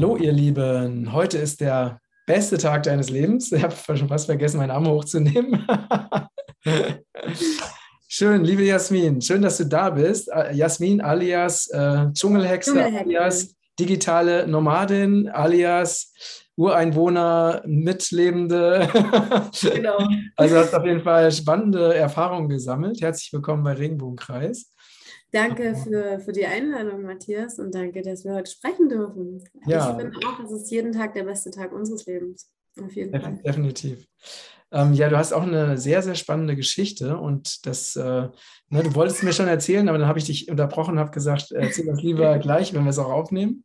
Hallo, ihr Lieben. Heute ist der beste Tag deines Lebens. Ich habe schon fast vergessen, meinen Arm hochzunehmen. schön, liebe Jasmin, schön, dass du da bist. Äh, Jasmin alias äh, Dschungelhexe, Dschungelhexe, alias digitale Nomadin, alias Ureinwohner, Mitlebende. Genau. Also hast auf jeden Fall spannende Erfahrungen gesammelt. Herzlich willkommen bei Regenbogenkreis. Danke für, für die Einladung, Matthias, und danke, dass wir heute sprechen dürfen. Ja. Ich finde auch, es ist jeden Tag der beste Tag unseres Lebens. Auf jeden Def Fall. Definitiv. Ähm, ja, du hast auch eine sehr, sehr spannende Geschichte und das, äh, ne, du wolltest mir schon erzählen, aber dann habe ich dich unterbrochen und habe gesagt, erzähl das lieber gleich, wenn wir es auch aufnehmen.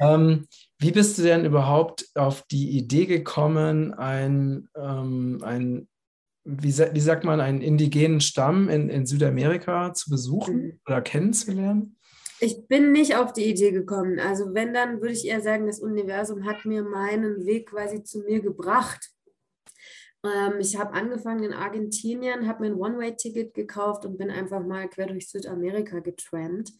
Ähm, wie bist du denn überhaupt auf die Idee gekommen, ein, ähm, ein wie, wie sagt man, einen indigenen Stamm in, in Südamerika zu besuchen mhm. oder kennenzulernen? Ich bin nicht auf die Idee gekommen. Also wenn, dann würde ich eher sagen, das Universum hat mir meinen Weg quasi zu mir gebracht. Ähm, ich habe angefangen in Argentinien, habe mir ein One-Way-Ticket gekauft und bin einfach mal quer durch Südamerika getrampt.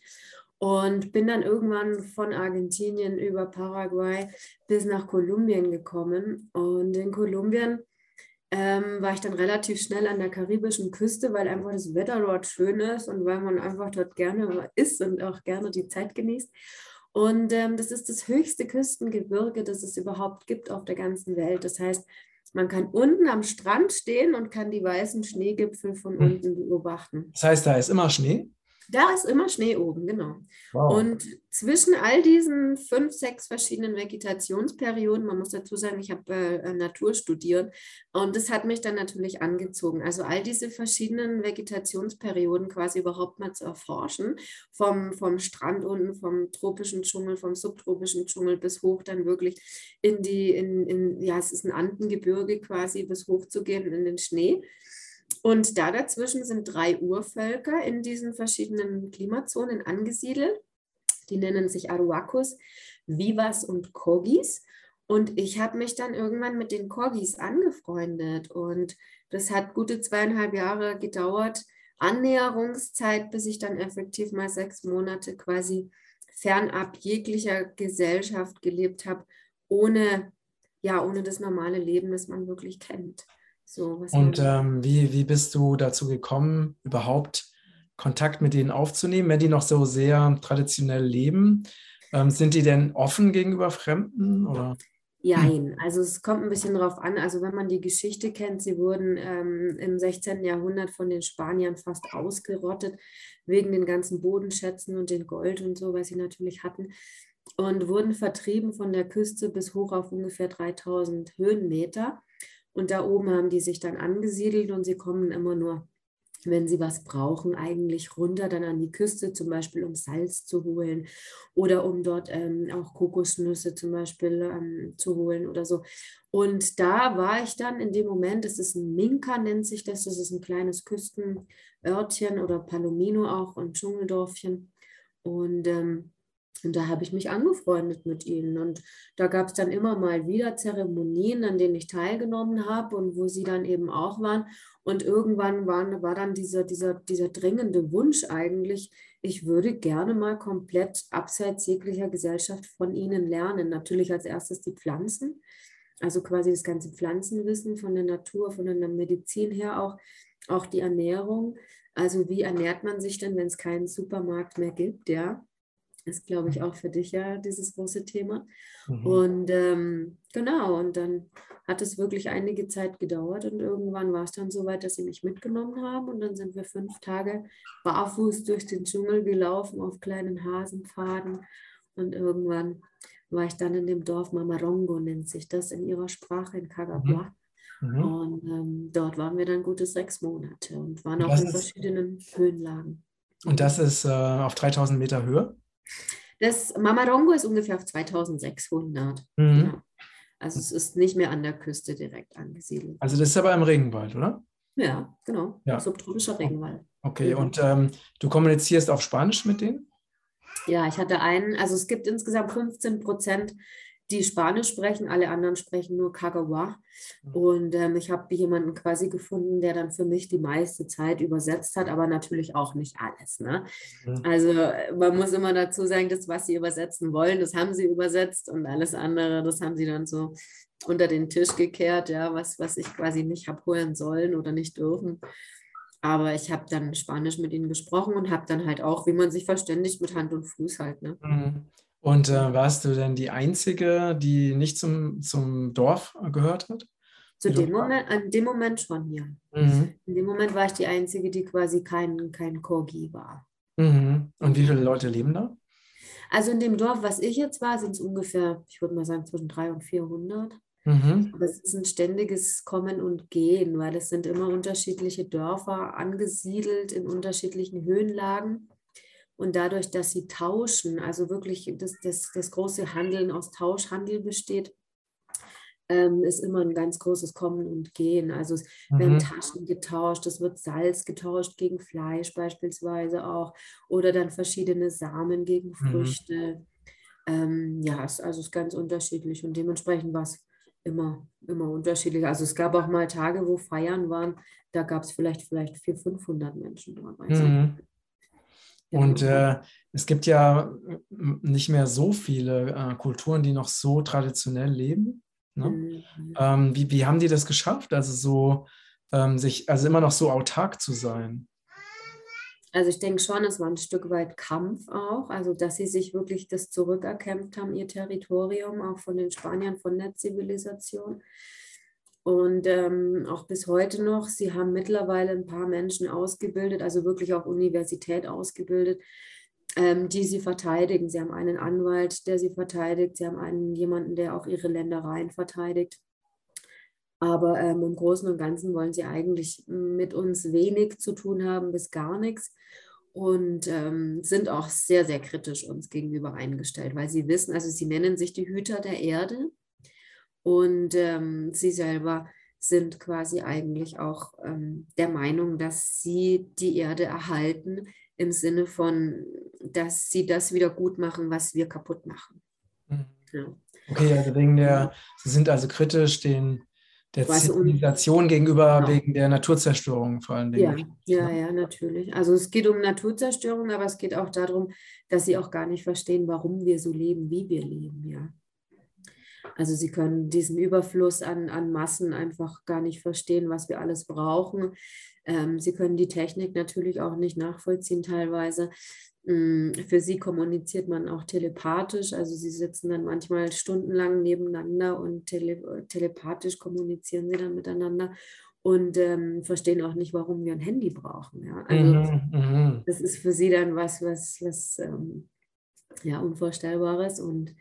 Und bin dann irgendwann von Argentinien über Paraguay bis nach Kolumbien gekommen. Und in Kolumbien ähm, war ich dann relativ schnell an der karibischen Küste, weil einfach das Wetter dort schön ist und weil man einfach dort gerne ist und auch gerne die Zeit genießt. Und ähm, das ist das höchste Küstengebirge, das es überhaupt gibt auf der ganzen Welt. Das heißt, man kann unten am Strand stehen und kann die weißen Schneegipfel von hm. unten beobachten. Das heißt, da ist immer Schnee? Da ist immer Schnee oben, genau. Wow. Und zwischen all diesen fünf, sechs verschiedenen Vegetationsperioden, man muss dazu sagen, ich habe äh, Natur studiert und das hat mich dann natürlich angezogen. Also all diese verschiedenen Vegetationsperioden quasi überhaupt mal zu erforschen, vom, vom Strand unten, vom tropischen Dschungel, vom subtropischen Dschungel bis hoch dann wirklich in die, in, in ja, es ist ein Andengebirge quasi, bis hoch zu gehen in den Schnee. Und da dazwischen sind drei Urvölker in diesen verschiedenen Klimazonen angesiedelt. Die nennen sich Aruacos, Vivas und Kogis. Und ich habe mich dann irgendwann mit den Kogis angefreundet. Und das hat gute zweieinhalb Jahre gedauert, Annäherungszeit, bis ich dann effektiv mal sechs Monate quasi fernab jeglicher Gesellschaft gelebt habe, ohne, ja, ohne das normale Leben, das man wirklich kennt. So, und ähm, wie, wie bist du dazu gekommen, überhaupt Kontakt mit denen aufzunehmen, wenn die noch so sehr traditionell leben? Ähm, sind die denn offen gegenüber Fremden? Oder? Jein, also es kommt ein bisschen darauf an. Also wenn man die Geschichte kennt, sie wurden ähm, im 16. Jahrhundert von den Spaniern fast ausgerottet, wegen den ganzen Bodenschätzen und den Gold und so, was sie natürlich hatten. Und wurden vertrieben von der Küste bis hoch auf ungefähr 3000 Höhenmeter. Und da oben haben die sich dann angesiedelt und sie kommen immer nur, wenn sie was brauchen, eigentlich runter dann an die Küste, zum Beispiel um Salz zu holen oder um dort ähm, auch Kokosnüsse zum Beispiel ähm, zu holen oder so. Und da war ich dann in dem Moment, das ist ein Minka, nennt sich das, das ist ein kleines Küstenörtchen oder Palomino auch, ein Dschungeldorfchen. Und ähm, und da habe ich mich angefreundet mit ihnen. Und da gab es dann immer mal wieder Zeremonien, an denen ich teilgenommen habe und wo sie dann eben auch waren. Und irgendwann waren, war dann dieser, dieser, dieser dringende Wunsch eigentlich, ich würde gerne mal komplett abseits jeglicher Gesellschaft von ihnen lernen. Natürlich als erstes die Pflanzen, also quasi das ganze Pflanzenwissen von der Natur, von der Medizin her auch, auch die Ernährung. Also wie ernährt man sich denn, wenn es keinen Supermarkt mehr gibt, ja? Ist, glaube ich, auch für dich ja dieses große Thema. Mhm. Und ähm, genau, und dann hat es wirklich einige Zeit gedauert und irgendwann war es dann so weit, dass sie mich mitgenommen haben und dann sind wir fünf Tage barfuß durch den Dschungel gelaufen auf kleinen Hasenpfaden und irgendwann war ich dann in dem Dorf Mamarongo, nennt sich das in ihrer Sprache, in Cagabua. Mhm. mhm. Und ähm, dort waren wir dann gute sechs Monate und waren auch in verschiedenen Höhenlagen. Und das ist äh, auf 3000 Meter Höhe? Das Mamarongo ist ungefähr auf 2600. Mhm. Ja. Also es ist nicht mehr an der Küste direkt angesiedelt. Also das ist aber im Regenwald, oder? Ja, genau. Ja. Subtropischer Regenwald. Okay, mhm. und ähm, du kommunizierst auf Spanisch mit denen? Ja, ich hatte einen, also es gibt insgesamt 15 Prozent, die Spanisch sprechen, alle anderen sprechen nur Kagawa. Mhm. Und ähm, ich habe jemanden quasi gefunden, der dann für mich die meiste Zeit übersetzt hat, aber natürlich auch nicht alles. Ne? Mhm. Also man muss immer dazu sagen, das, was sie übersetzen wollen, das haben sie übersetzt und alles andere, das haben sie dann so unter den Tisch gekehrt, ja, was, was ich quasi nicht habe holen sollen oder nicht dürfen. Aber ich habe dann Spanisch mit ihnen gesprochen und habe dann halt auch, wie man sich verständigt, mit Hand und Fuß halt. Ne? Mhm. Und äh, warst du denn die Einzige, die nicht zum, zum Dorf gehört hat? Zu dem Moment, an dem Moment schon, ja. Mhm. In dem Moment war ich die Einzige, die quasi kein, kein Corgi war. Mhm. Und wie viele Leute leben da? Also in dem Dorf, was ich jetzt war, sind es ungefähr, ich würde mal sagen, zwischen 300 und 400. Mhm. Aber es ist ein ständiges Kommen und Gehen, weil es sind immer unterschiedliche Dörfer angesiedelt in unterschiedlichen Höhenlagen. Und dadurch, dass sie tauschen, also wirklich das, das, das große Handeln aus Tauschhandel besteht, ähm, ist immer ein ganz großes Kommen und Gehen. Also es mhm. werden Taschen getauscht, es wird Salz getauscht gegen Fleisch beispielsweise auch oder dann verschiedene Samen gegen mhm. Früchte. Mhm. Ähm, ja, es, also es ist ganz unterschiedlich und dementsprechend war es immer, immer unterschiedlich. Also es gab auch mal Tage, wo Feiern waren, da gab es vielleicht, vielleicht 400, 500 Menschen dabei. Mhm. Und äh, es gibt ja nicht mehr so viele äh, Kulturen, die noch so traditionell leben. Ne? Mhm. Ähm, wie, wie haben die das geschafft? Also so ähm, sich, also immer noch so autark zu sein? Also ich denke schon, es war ein Stück weit Kampf auch, also dass sie sich wirklich das zurückerkämpft haben, ihr Territorium, auch von den Spaniern, von der Zivilisation. Und ähm, auch bis heute noch, sie haben mittlerweile ein paar Menschen ausgebildet, also wirklich auch Universität ausgebildet, ähm, die sie verteidigen. Sie haben einen Anwalt, der sie verteidigt, sie haben einen jemanden, der auch ihre Ländereien verteidigt. Aber ähm, im Großen und Ganzen wollen sie eigentlich mit uns wenig zu tun haben, bis gar nichts. Und ähm, sind auch sehr, sehr kritisch uns gegenüber eingestellt, weil sie wissen, also sie nennen sich die Hüter der Erde. Und ähm, sie selber sind quasi eigentlich auch ähm, der Meinung, dass sie die Erde erhalten im Sinne von, dass sie das wieder gut machen, was wir kaputt machen. Mhm. Ja. Okay, also wegen der, Sie sind also kritisch den, der Zivilisation gegenüber genau. wegen der Naturzerstörung vor allen Dingen. Ja, ja, ja, natürlich. Also es geht um Naturzerstörung, aber es geht auch darum, dass sie auch gar nicht verstehen, warum wir so leben, wie wir leben, ja. Also sie können diesen Überfluss an, an Massen einfach gar nicht verstehen, was wir alles brauchen. Ähm, sie können die Technik natürlich auch nicht nachvollziehen teilweise. Mm, für sie kommuniziert man auch telepathisch, also sie sitzen dann manchmal stundenlang nebeneinander und tele telepathisch kommunizieren sie dann miteinander und ähm, verstehen auch nicht, warum wir ein Handy brauchen. Ja? Also mhm, mhm. das ist für sie dann was, was, was ähm, ja, Unvorstellbares und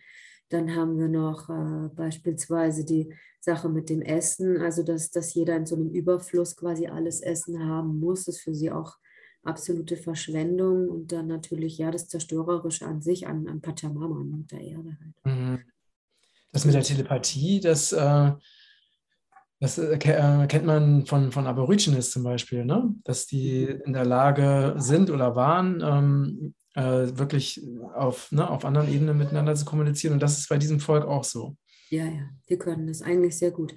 dann haben wir noch äh, beispielsweise die Sache mit dem Essen, also dass, dass jeder in so einem Überfluss quasi alles Essen haben muss, ist für sie auch absolute Verschwendung und dann natürlich ja das Zerstörerische an sich, an, an Pachamama, an der Erde halt. Mhm. Das mit der Telepathie, das, äh, das äh, äh, kennt man von, von Aborigines zum Beispiel, ne? dass die mhm. in der Lage sind oder waren, ähm, äh, wirklich auf, ne, auf anderen Ebenen miteinander zu kommunizieren. Und das ist bei diesem Volk auch so. Ja, ja, wir können das eigentlich sehr gut.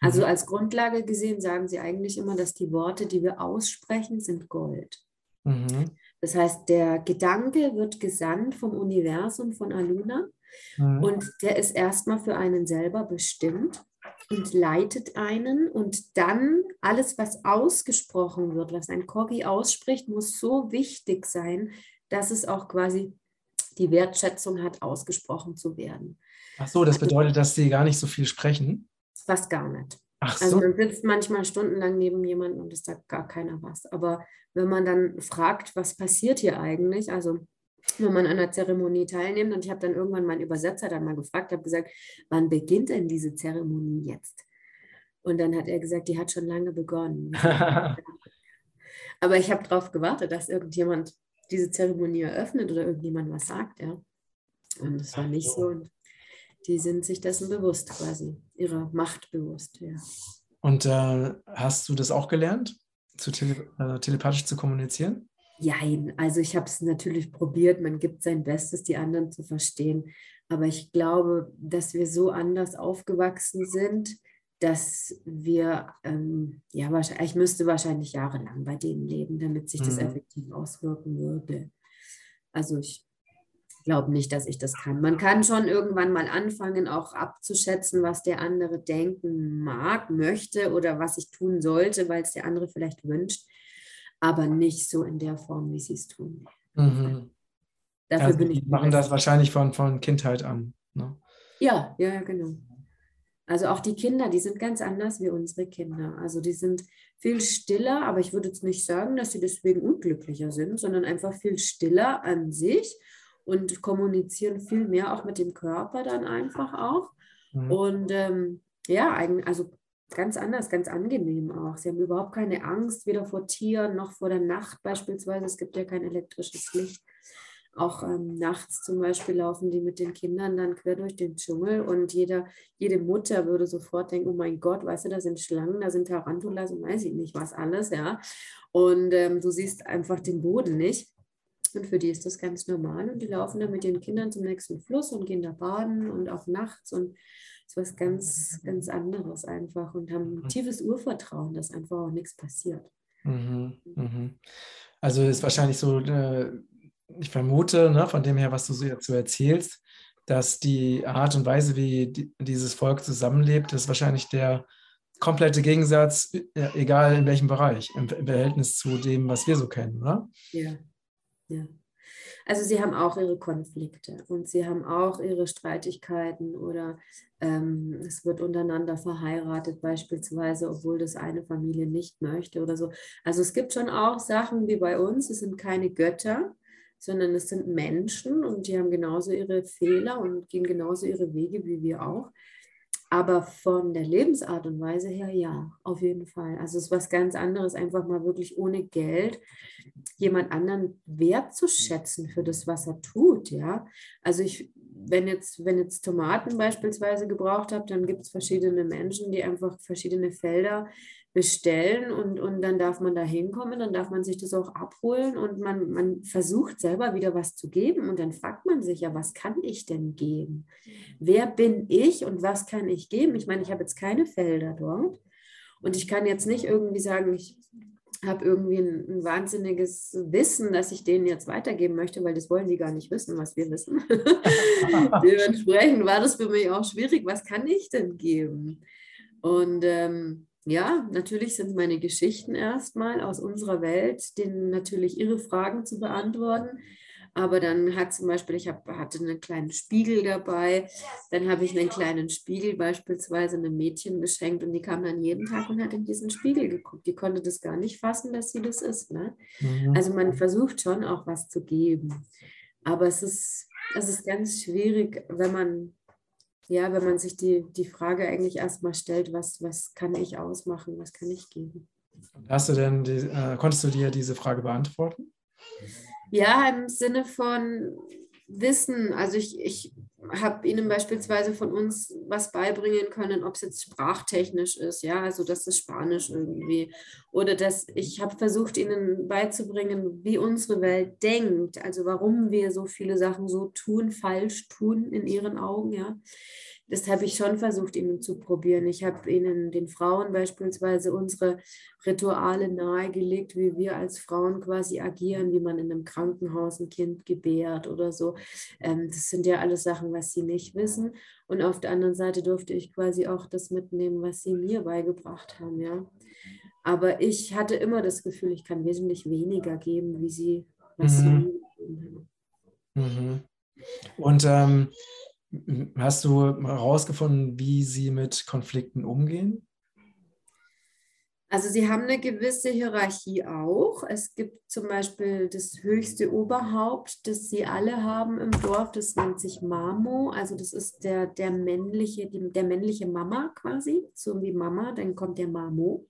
Also mhm. als Grundlage gesehen sagen sie eigentlich immer, dass die Worte, die wir aussprechen, sind Gold. Mhm. Das heißt, der Gedanke wird gesandt vom Universum, von Aluna. Mhm. Und der ist erstmal für einen selber bestimmt und leitet einen. Und dann alles, was ausgesprochen wird, was ein Kogi ausspricht, muss so wichtig sein, dass es auch quasi die Wertschätzung hat, ausgesprochen zu werden. Ach so, das also bedeutet, dass sie gar nicht so viel sprechen? Fast gar nicht. Ach also so. Also man sitzt manchmal stundenlang neben jemandem und es sagt gar keiner was. Aber wenn man dann fragt, was passiert hier eigentlich, also wenn man an einer Zeremonie teilnimmt und ich habe dann irgendwann meinen Übersetzer dann mal gefragt, habe gesagt, wann beginnt denn diese Zeremonie jetzt? Und dann hat er gesagt, die hat schon lange begonnen. Aber ich habe darauf gewartet, dass irgendjemand diese Zeremonie eröffnet oder irgendjemand was sagt, ja. Und das war nicht so. Und die sind sich dessen bewusst quasi, ihrer Macht bewusst, ja. Und äh, hast du das auch gelernt, zu tele äh, telepathisch zu kommunizieren? Jein, also ich habe es natürlich probiert, man gibt sein Bestes, die anderen zu verstehen. Aber ich glaube, dass wir so anders aufgewachsen sind, dass wir, ähm, ja, wahrscheinlich, ich müsste wahrscheinlich jahrelang bei denen leben, damit sich das mhm. effektiv auswirken würde. Also ich glaube nicht, dass ich das kann. Man kann schon irgendwann mal anfangen, auch abzuschätzen, was der andere denken mag, möchte oder was ich tun sollte, weil es der andere vielleicht wünscht, aber nicht so in der Form, wie sie es tun. Mhm. Dafür also bin ich. machen das wahrscheinlich von, von Kindheit an. Ne? Ja, ja, genau. Also auch die Kinder, die sind ganz anders wie unsere Kinder. Also die sind viel stiller, aber ich würde jetzt nicht sagen, dass sie deswegen unglücklicher sind, sondern einfach viel stiller an sich und kommunizieren viel mehr auch mit dem Körper dann einfach auch. Mhm. Und ähm, ja, also ganz anders, ganz angenehm auch. Sie haben überhaupt keine Angst, weder vor Tieren noch vor der Nacht beispielsweise. Es gibt ja kein elektrisches Licht. Auch ähm, nachts zum Beispiel laufen die mit den Kindern dann quer durch den Dschungel und jeder, jede Mutter würde sofort denken, oh mein Gott, weißt du, da sind Schlangen, da sind Tarantulas und weiß ich nicht was alles, ja. Und ähm, du siehst einfach den Boden nicht. Und für die ist das ganz normal. Und die laufen dann mit den Kindern zum nächsten Fluss und gehen da baden und auch nachts und ist was ganz, ganz anderes einfach und haben ein mhm. tiefes Urvertrauen, dass einfach auch nichts passiert. Mhm, mhm. Also ist wahrscheinlich so, äh, ich vermute, ne, von dem her, was du so so erzählst, dass die Art und Weise, wie die, dieses Volk zusammenlebt, ist wahrscheinlich der komplette Gegensatz, äh, egal in welchem Bereich, im, im Verhältnis zu dem, was wir so kennen, oder? Ja, ja. Also sie haben auch ihre Konflikte und sie haben auch ihre Streitigkeiten oder ähm, es wird untereinander verheiratet beispielsweise, obwohl das eine Familie nicht möchte oder so. Also es gibt schon auch Sachen wie bei uns, es sind keine Götter, sondern es sind Menschen und die haben genauso ihre Fehler und gehen genauso ihre Wege wie wir auch. Aber von der Lebensart und Weise her, ja, auf jeden Fall. Also es ist was ganz anderes, einfach mal wirklich ohne Geld jemand anderen wertzuschätzen für das, was er tut, ja. Also ich, wenn jetzt, wenn jetzt Tomaten beispielsweise gebraucht habe, dann gibt es verschiedene Menschen, die einfach verschiedene Felder bestellen und, und dann darf man da hinkommen, dann darf man sich das auch abholen und man, man versucht selber wieder was zu geben und dann fragt man sich ja, was kann ich denn geben? Wer bin ich und was kann ich geben? Ich meine, ich habe jetzt keine Felder dort und ich kann jetzt nicht irgendwie sagen, ich habe irgendwie ein, ein, wahnsinniges Wissen, das ich denen jetzt weitergeben möchte, weil das wollen sie gar nicht wissen, was wir wissen. Dementsprechend war das für mich auch schwierig, was kann ich denn geben? Und ähm, ja, natürlich sind meine Geschichten erstmal aus unserer Welt, denen natürlich ihre Fragen zu beantworten. Aber dann hat zum Beispiel, ich hab, hatte einen kleinen Spiegel dabei, dann habe ich einen kleinen Spiegel beispielsweise einem Mädchen geschenkt und die kam dann jeden Tag und hat in diesen Spiegel geguckt. Die konnte das gar nicht fassen, dass sie das ist. Ne? Mhm. Also man versucht schon auch was zu geben. Aber es ist, es ist ganz schwierig, wenn man ja, wenn man sich die, die Frage eigentlich erstmal stellt, was, was kann ich ausmachen, was kann ich geben. Hast du denn, die, äh, konntest du dir diese Frage beantworten? Ja, im Sinne von Wissen. Also ich, ich habe ihnen beispielsweise von uns was beibringen können, ob es jetzt sprachtechnisch ist, ja, also das ist Spanisch irgendwie. Oder dass ich habe versucht, ihnen beizubringen, wie unsere Welt denkt, also warum wir so viele Sachen so tun, falsch tun in ihren Augen, ja das habe ich schon versucht, ihnen zu probieren. Ich habe ihnen, den Frauen beispielsweise, unsere Rituale nahegelegt, wie wir als Frauen quasi agieren, wie man in einem Krankenhaus ein Kind gebärt oder so. Ähm, das sind ja alles Sachen, was sie nicht wissen. Und auf der anderen Seite durfte ich quasi auch das mitnehmen, was sie mir beigebracht haben, ja. Aber ich hatte immer das Gefühl, ich kann wesentlich weniger geben, wie sie, was mhm. sie mir gegeben haben. Mhm. Und ähm, Hast du herausgefunden, wie sie mit Konflikten umgehen? Also sie haben eine gewisse Hierarchie auch. Es gibt zum Beispiel das höchste Oberhaupt, das sie alle haben im Dorf. Das nennt sich Mamo. Also das ist der, der männliche, die, der männliche Mama quasi, so wie Mama. Dann kommt der Mamo.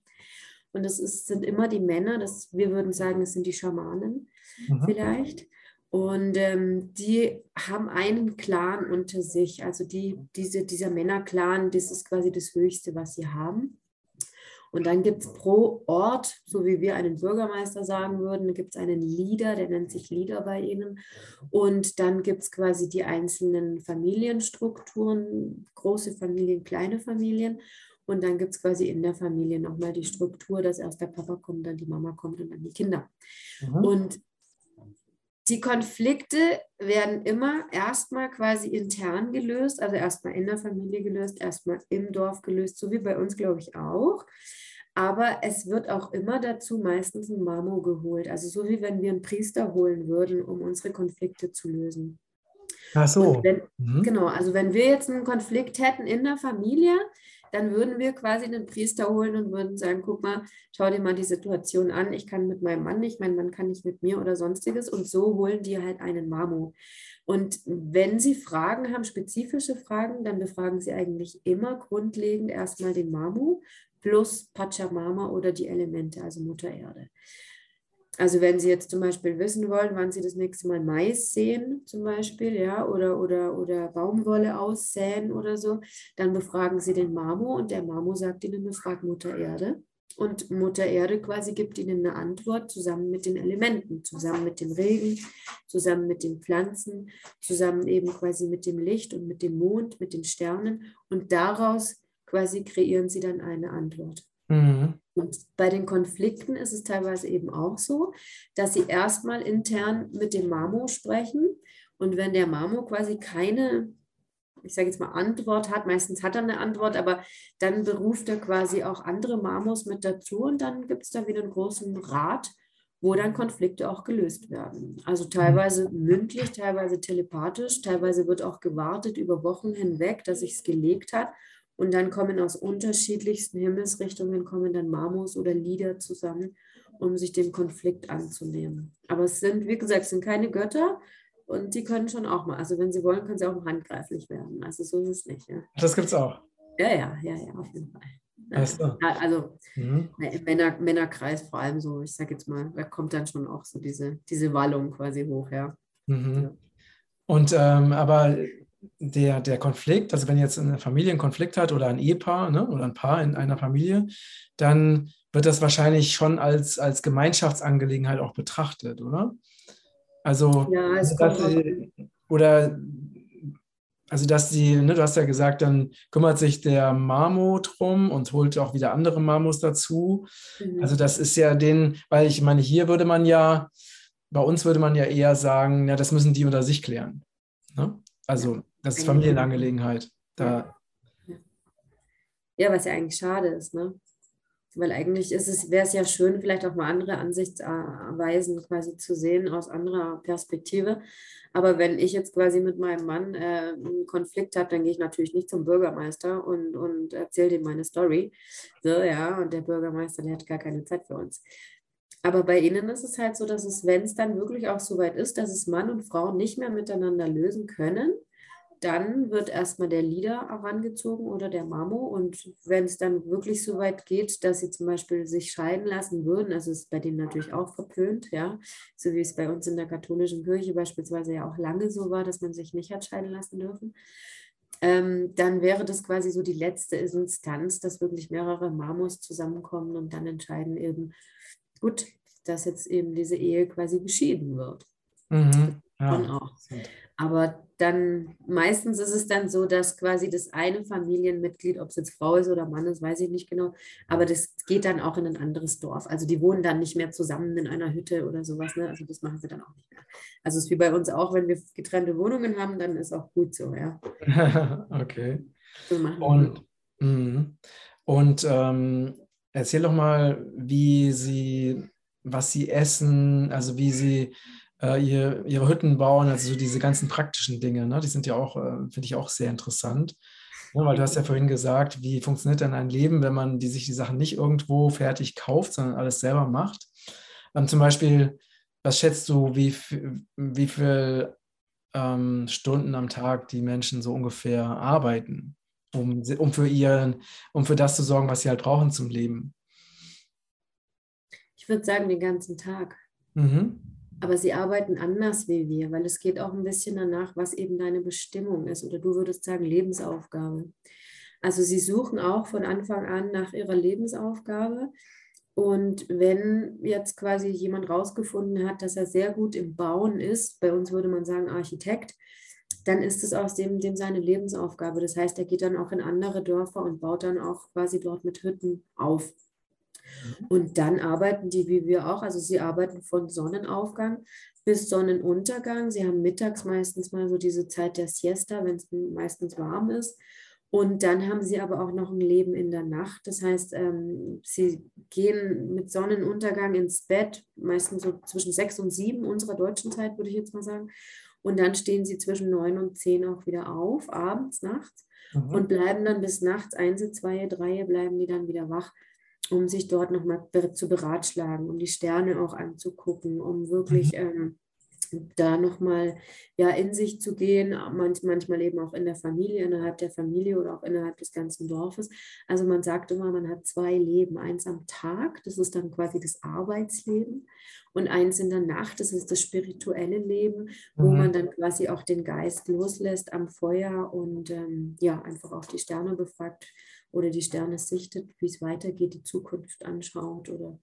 Und das ist, sind immer die Männer. Das, wir würden sagen, es sind die Schamanen mhm. vielleicht. Und ähm, die haben einen Clan unter sich. Also die, diese, dieser Männerclan, das ist quasi das Höchste, was sie haben. Und dann gibt es pro Ort, so wie wir einen Bürgermeister sagen würden, gibt es einen Leader, der nennt sich Leader bei ihnen. Und dann gibt es quasi die einzelnen Familienstrukturen, große Familien, kleine Familien. Und dann gibt es quasi in der Familie nochmal die Struktur, dass erst der Papa kommt, dann die Mama kommt und dann die Kinder. Mhm. Und die Konflikte werden immer erstmal quasi intern gelöst, also erstmal in der Familie gelöst, erstmal im Dorf gelöst, so wie bei uns, glaube ich, auch. Aber es wird auch immer dazu meistens ein Mamo geholt. Also so wie wenn wir einen Priester holen würden, um unsere Konflikte zu lösen. Ach so. Wenn, mhm. Genau, also wenn wir jetzt einen Konflikt hätten in der Familie, dann würden wir quasi einen Priester holen und würden sagen, guck mal, schau dir mal die Situation an, ich kann mit meinem Mann nicht, mein Mann kann nicht mit mir oder sonstiges und so holen die halt einen Mamo. Und wenn Sie Fragen haben, spezifische Fragen, dann befragen Sie eigentlich immer grundlegend erstmal den Mamu plus Pachamama oder die Elemente, also Mutter Erde. Also wenn Sie jetzt zum Beispiel wissen wollen, wann Sie das nächste Mal Mais sehen, zum Beispiel, ja, oder, oder, oder Baumwolle aussäen oder so, dann befragen Sie den Mamo und der Mamo sagt Ihnen, befragt Mutter Erde. Und Mutter Erde quasi gibt Ihnen eine Antwort zusammen mit den Elementen, zusammen mit dem Regen, zusammen mit den Pflanzen, zusammen eben quasi mit dem Licht und mit dem Mond, mit den Sternen. Und daraus quasi kreieren Sie dann eine Antwort. Mhm. Und bei den Konflikten ist es teilweise eben auch so, dass sie erstmal intern mit dem Mamo sprechen. Und wenn der Mamo quasi keine, ich sage jetzt mal, Antwort hat, meistens hat er eine Antwort, aber dann beruft er quasi auch andere Mamos mit dazu und dann gibt es da wieder einen großen Rat, wo dann Konflikte auch gelöst werden. Also teilweise mündlich, teilweise telepathisch, teilweise wird auch gewartet über Wochen hinweg, dass sich es gelegt hat und dann kommen aus unterschiedlichsten Himmelsrichtungen kommen dann Mamos oder Lieder zusammen, um sich dem Konflikt anzunehmen. Aber es sind, wie gesagt, es sind keine Götter und die können schon auch mal, also wenn sie wollen, können sie auch handgreiflich werden. Also so ist es nicht. Ja. Das gibt es auch. Ja, ja, ja, ja, auf jeden Fall. Also, also mhm. im Männer, Männerkreis vor allem so, ich sage jetzt mal, da kommt dann schon auch so diese, diese Wallung quasi hoch, ja. Mhm. ja. Und ähm, aber der, der Konflikt, also wenn jetzt eine Familie einen Konflikt hat oder ein Ehepaar ne, oder ein Paar in einer Familie, dann wird das wahrscheinlich schon als, als Gemeinschaftsangelegenheit auch betrachtet, oder? Also, ja, es dass oder also dass sie, ne, du hast ja gesagt, dann kümmert sich der Marmo drum und holt auch wieder andere Marmos dazu. Mhm. Also das ist ja den, weil ich meine, hier würde man ja, bei uns würde man ja eher sagen, ja, das müssen die unter sich klären. Ne? Also das ist Familienangelegenheit. Da. Ja, was ja eigentlich schade ist, ne? Weil eigentlich ist es, wäre es ja schön, vielleicht auch mal andere Ansichtsweisen quasi zu sehen aus anderer Perspektive. Aber wenn ich jetzt quasi mit meinem Mann äh, einen Konflikt habe, dann gehe ich natürlich nicht zum Bürgermeister und, und erzähle dem meine Story. So, ja, und der Bürgermeister, der hat gar keine Zeit für uns. Aber bei ihnen ist es halt so, dass es, wenn es dann wirklich auch so weit ist, dass es Mann und Frau nicht mehr miteinander lösen können, dann wird erstmal der Leader herangezogen oder der Mamo. Und wenn es dann wirklich so weit geht, dass sie zum Beispiel sich scheiden lassen würden, also ist bei denen natürlich auch verpönt, ja, so wie es bei uns in der katholischen Kirche beispielsweise ja auch lange so war, dass man sich nicht hat scheiden lassen dürfen, ähm, dann wäre das quasi so die letzte Instanz, dass wirklich mehrere Mamos zusammenkommen und dann entscheiden eben, gut, dass jetzt eben diese Ehe quasi geschieden wird. Mhm. Ja. auch. Aber dann meistens ist es dann so, dass quasi das eine Familienmitglied, ob es jetzt Frau ist oder Mann ist, weiß ich nicht genau, aber das geht dann auch in ein anderes Dorf. Also die wohnen dann nicht mehr zusammen in einer Hütte oder sowas. Ne? Also das machen sie dann auch nicht mehr. Also es ist wie bei uns auch, wenn wir getrennte Wohnungen haben, dann ist auch gut so, ja. okay. So und mh. und ähm, erzähl doch mal, wie sie, was sie essen, also wie sie äh, ihr, ihre Hütten bauen, also so diese ganzen praktischen Dinge, ne? die sind ja auch, äh, finde ich auch sehr interessant. Ja, weil du hast ja vorhin gesagt, wie funktioniert denn ein Leben, wenn man die, sich die Sachen nicht irgendwo fertig kauft, sondern alles selber macht. Ähm, zum Beispiel, was schätzt du, wie, wie viele ähm, Stunden am Tag die Menschen so ungefähr arbeiten, um, um, für ihren, um für das zu sorgen, was sie halt brauchen zum Leben? Ich würde sagen, den ganzen Tag. Mhm. Aber sie arbeiten anders wie wir, weil es geht auch ein bisschen danach, was eben deine Bestimmung ist. Oder du würdest sagen, Lebensaufgabe. Also sie suchen auch von Anfang an nach ihrer Lebensaufgabe. Und wenn jetzt quasi jemand rausgefunden hat, dass er sehr gut im Bauen ist, bei uns würde man sagen Architekt, dann ist es aus dem, dem seine Lebensaufgabe. Das heißt, er geht dann auch in andere Dörfer und baut dann auch quasi dort mit Hütten auf. Mhm. Und dann arbeiten die wie wir auch. Also sie arbeiten von Sonnenaufgang bis Sonnenuntergang. Sie haben mittags meistens mal so diese Zeit der Siesta, wenn es meistens warm ist. Und dann haben sie aber auch noch ein Leben in der Nacht. Das heißt, ähm, sie gehen mit Sonnenuntergang ins Bett, meistens so zwischen sechs und sieben unserer deutschen Zeit, würde ich jetzt mal sagen. Und dann stehen sie zwischen neun und zehn auch wieder auf, abends, nachts, mhm. und bleiben dann bis nachts, eins, zwei, drei, bleiben die dann wieder wach, um sich dort nochmal zu beratschlagen, um die Sterne auch anzugucken, um wirklich mhm. ähm, da nochmal ja, in sich zu gehen, manch, manchmal eben auch in der Familie, innerhalb der Familie oder auch innerhalb des ganzen Dorfes. Also man sagt immer, man hat zwei Leben. Eins am Tag, das ist dann quasi das Arbeitsleben und eins in der Nacht, das ist das spirituelle Leben, wo mhm. man dann quasi auch den Geist loslässt am Feuer und ähm, ja, einfach auch die Sterne befragt oder die Sterne sichtet, wie es weitergeht, die Zukunft anschaut oder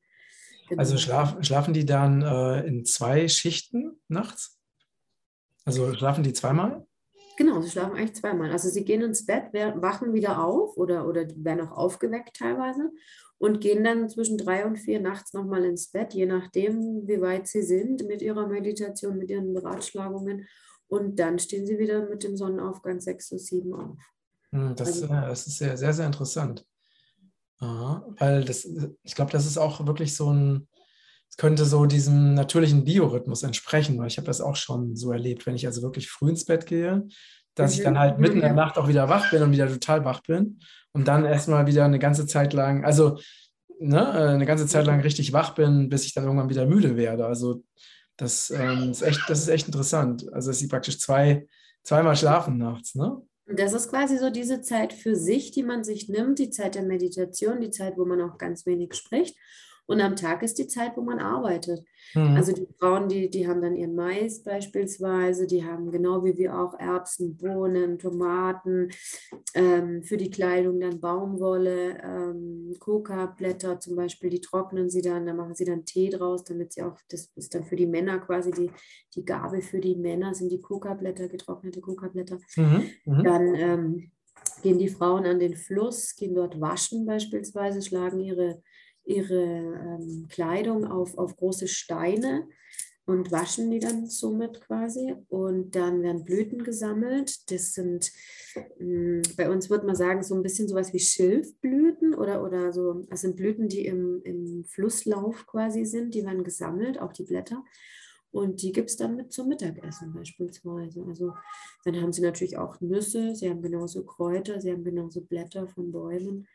also genau. schlafen, schlafen die dann äh, in zwei Schichten nachts? Also schlafen die zweimal? Genau, sie schlafen eigentlich zweimal. Also sie gehen ins Bett, wachen wieder auf oder, oder werden auch aufgeweckt teilweise und gehen dann zwischen drei und vier nachts nochmal ins Bett, je nachdem, wie weit sie sind mit ihrer Meditation, mit ihren Beratschlagungen. Und dann stehen sie wieder mit dem Sonnenaufgang sechs oder sieben auf. Hm, das, also, das ist sehr, sehr, sehr interessant. Aha, weil das, ich glaube, das ist auch wirklich so ein, es könnte so diesem natürlichen Biorhythmus entsprechen, weil ich habe das auch schon so erlebt, wenn ich also wirklich früh ins Bett gehe, dass mhm. ich dann halt mitten in der Nacht auch wieder wach bin und wieder total wach bin und dann erstmal wieder eine ganze Zeit lang, also ne, äh, eine ganze Zeit lang richtig wach bin, bis ich dann irgendwann wieder müde werde. Also das, ähm, ist, echt, das ist echt interessant. Also dass sie praktisch zwei, zweimal schlafen nachts, ne? Das ist quasi so diese Zeit für sich, die man sich nimmt, die Zeit der Meditation, die Zeit, wo man auch ganz wenig spricht. Und am Tag ist die Zeit, wo man arbeitet. Mhm. Also die Frauen, die, die haben dann ihren Mais beispielsweise, die haben genau wie wir auch Erbsen, Bohnen, Tomaten, ähm, für die Kleidung dann Baumwolle, ähm, Coca-Blätter zum Beispiel, die trocknen sie dann, da machen sie dann Tee draus, damit sie auch, das ist dann für die Männer quasi die, die Gabe für die Männer, sind die Coca-Blätter, getrocknete Coca-Blätter. Mhm. Mhm. Dann ähm, gehen die Frauen an den Fluss, gehen dort waschen beispielsweise, schlagen ihre ihre ähm, Kleidung auf, auf große Steine und waschen die dann somit quasi. Und dann werden Blüten gesammelt. Das sind, mh, hm, bei uns würde man sagen, so ein bisschen sowas wie Schilfblüten oder, oder so. Das sind Blüten, die im, im Flusslauf quasi sind. Die werden gesammelt, auch die Blätter. Und die gibt es dann mit zum Mittagessen beispielsweise. Also dann haben sie natürlich auch Nüsse, sie haben genauso Kräuter, sie haben genauso Blätter von Bäumen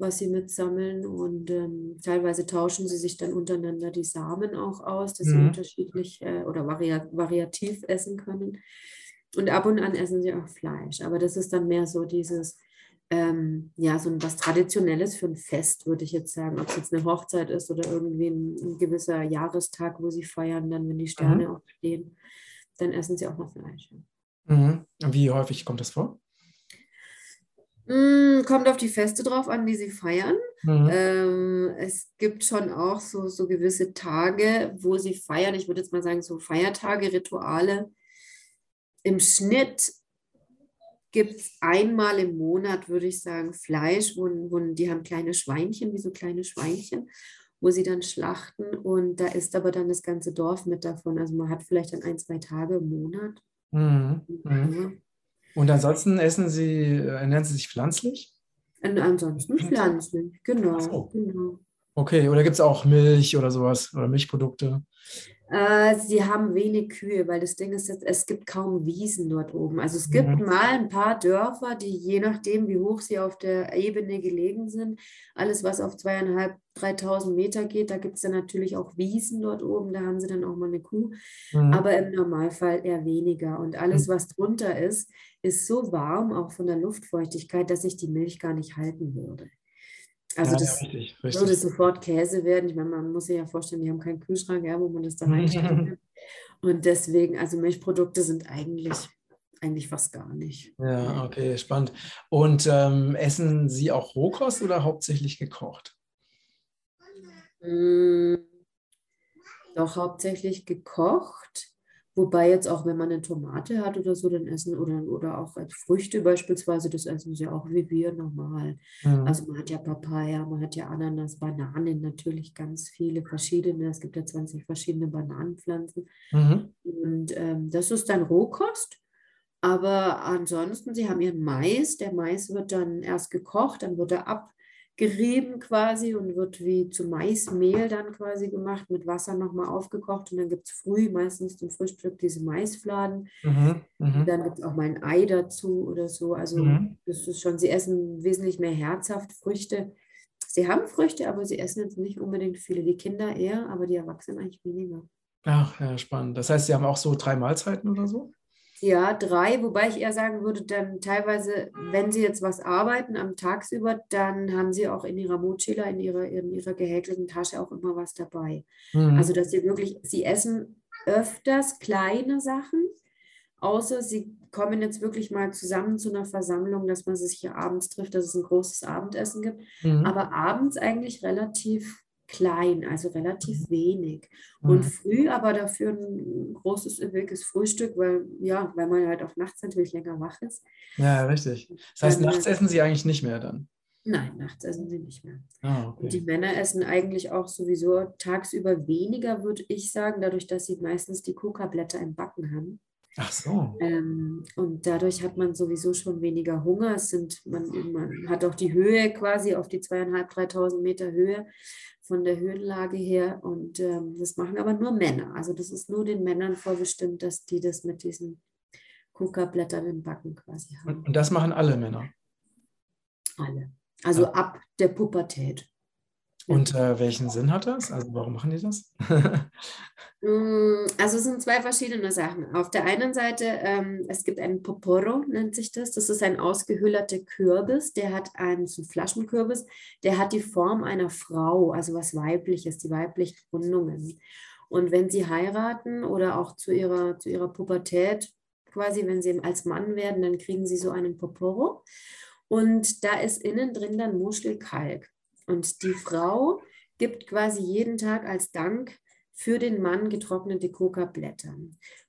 was sie mitsammeln. Und ähm, teilweise tauschen sie sich dann untereinander die Samen auch aus, dass mhm. sie unterschiedlich äh, oder vari variativ essen können. Und ab und an essen sie auch Fleisch. Aber das ist dann mehr so dieses, ähm, ja, so was Traditionelles für ein Fest, würde ich jetzt sagen. Ob es jetzt eine Hochzeit ist oder irgendwie ein, ein gewisser Jahrestag, wo sie feiern, dann, wenn die Sterne mhm. auch stehen, dann essen sie auch noch Fleisch. Mhm. Wie häufig kommt das vor? Mm, kommt auf die Feste drauf an, die sie feiern. Mhm. Ähm, es gibt schon auch so, so gewisse Tage, wo sie feiern. Ich würde jetzt mal sagen, so Feiertage, Rituale. Im Schnitt gibt es einmal im Monat, würde ich sagen, Fleisch, wo, wo die haben kleine Schweinchen, wie so kleine Schweinchen, wo sie dann schlachten. Und da ist aber dann das ganze Dorf mit davon. Also man hat vielleicht dann ein, zwei Tage im Monat. Mhm. Mhm. Und ansonsten essen Sie, äh, ernähren Sie sich pflanzlich? Und ansonsten pflanzlich, genau. So. genau. Okay, oder gibt es auch Milch oder sowas oder Milchprodukte? Äh, sie haben wenig Kühe, weil das Ding ist jetzt, es gibt kaum Wiesen dort oben. Also es gibt mhm. mal ein paar Dörfer, die je nachdem, wie hoch sie auf der Ebene gelegen sind, alles was auf zweieinhalb, dreitausend Meter geht, da gibt es dann natürlich auch Wiesen dort oben, da haben sie dann auch mal eine Kuh, mhm. aber im Normalfall eher weniger. Und alles, mhm. was drunter ist, ist so warm, auch von der Luftfeuchtigkeit, dass sich die Milch gar nicht halten würde. Also ja, das ja, richtig, richtig. würde sofort Käse werden. Ich meine, man muss sich ja vorstellen, die haben keinen Kühlschrank, ja, wo man das da reinstellen kann. Und deswegen, also Milchprodukte sind eigentlich eigentlich fast gar nicht. Ja, okay, spannend. Und ähm, essen Sie auch Rohkost oder hauptsächlich gekocht? Mm, doch hauptsächlich gekocht. Wobei jetzt auch, wenn man eine Tomate hat oder so, dann essen oder, oder auch als Früchte beispielsweise, das essen sie auch wie wir normal. Mhm. Also man hat ja Papaya, man hat ja Ananas, Bananen, natürlich ganz viele verschiedene. Es gibt ja 20 verschiedene Bananenpflanzen. Mhm. Und ähm, das ist dann Rohkost. Aber ansonsten, sie haben ihren Mais. Der Mais wird dann erst gekocht, dann wird er ab gerieben quasi und wird wie zu Maismehl dann quasi gemacht, mit Wasser nochmal aufgekocht und dann gibt es früh meistens zum Frühstück diese Maisfladen. Mhm, mh. Dann gibt es auch mal ein Ei dazu oder so. Also mhm. das ist schon, sie essen wesentlich mehr herzhaft Früchte. Sie haben Früchte, aber sie essen jetzt nicht unbedingt viele. Die Kinder eher, aber die Erwachsenen eigentlich weniger. Ach, ja, spannend. Das heißt, sie haben auch so drei Mahlzeiten oder so? Ja, drei, wobei ich eher sagen würde, dann teilweise, wenn Sie jetzt was arbeiten am Tagsüber, dann haben Sie auch in Ihrer Mochila, in Ihrer, in Ihrer gehäkelten Tasche auch immer was dabei. Mhm. Also, dass Sie wirklich, Sie essen öfters kleine Sachen, außer Sie kommen jetzt wirklich mal zusammen zu einer Versammlung, dass man sich hier abends trifft, dass es ein großes Abendessen gibt. Mhm. Aber abends eigentlich relativ klein, also relativ wenig. Und mhm. früh aber dafür ein großes, üppiges Frühstück, weil, ja, weil man halt auch nachts natürlich länger wach ist. Ja, richtig. Das heißt, nachts essen Sie eigentlich nicht mehr dann? Nein, nachts essen sie nicht mehr. Ah, okay. Und die Männer essen eigentlich auch sowieso tagsüber weniger, würde ich sagen, dadurch, dass sie meistens die Coca-Blätter im Backen haben. Ach so. Ähm, und dadurch hat man sowieso schon weniger Hunger. Es sind, man, man hat auch die Höhe quasi auf die zweieinhalb, dreitausend Meter Höhe von der Höhenlage her. Und ähm, das machen aber nur Männer. Also das ist nur den Männern vorbestimmt, dass die das mit diesen Kuka-Blättern im Backen quasi haben. Und das machen alle Männer? Alle. Also ja. ab der Pubertät. Und äh, welchen Sinn hat das? Also warum machen die das? Mm, also es sind zwei verschiedene Sachen. Auf der einen Seite, ähm, es gibt einen Poporo, nennt sich das. Das ist ein ausgehöhlerter Kürbis. Der hat einen so Flaschenkürbis. Der hat die Form einer Frau, also was weibliches, die weiblichen Rundungen. Und wenn sie heiraten oder auch zu ihrer, zu ihrer Pubertät, quasi wenn sie als Mann werden, dann kriegen sie so einen Poporo. Und da ist innen drin dann Muschelkalk. Und die Frau gibt quasi jeden Tag als Dank für den Mann getrocknete Coca-Blätter.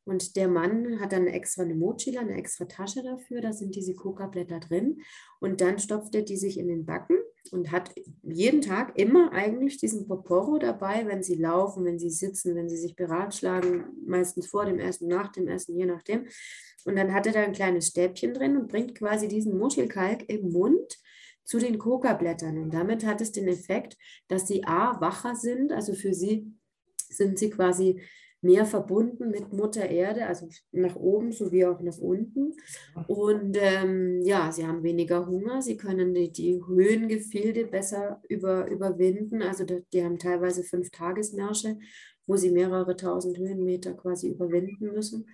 Und der Mann hat dann extra eine Mochila, eine extra Tasche dafür, da sind diese Coca-Blätter drin. Und dann stopft er die sich in den Backen und hat jeden Tag immer eigentlich diesen Poporo dabei, wenn sie laufen, wenn sie sitzen, wenn sie sich beratschlagen, meistens vor dem Essen, nach dem Essen, je nachdem. Und dann hat er da ein kleines Stäbchen drin und bringt quasi diesen Muschelkalk im Mund zu den Coca-Blättern. Und damit hat es den Effekt, dass sie A, wacher sind, also für sie sind sie quasi mehr verbunden mit Mutter Erde, also nach oben sowie auch nach unten. Und ähm, ja, sie haben weniger Hunger, sie können die, die Höhengefilde besser über, überwinden. Also die, die haben teilweise fünf Tagesmärsche, wo sie mehrere tausend Höhenmeter quasi überwinden müssen.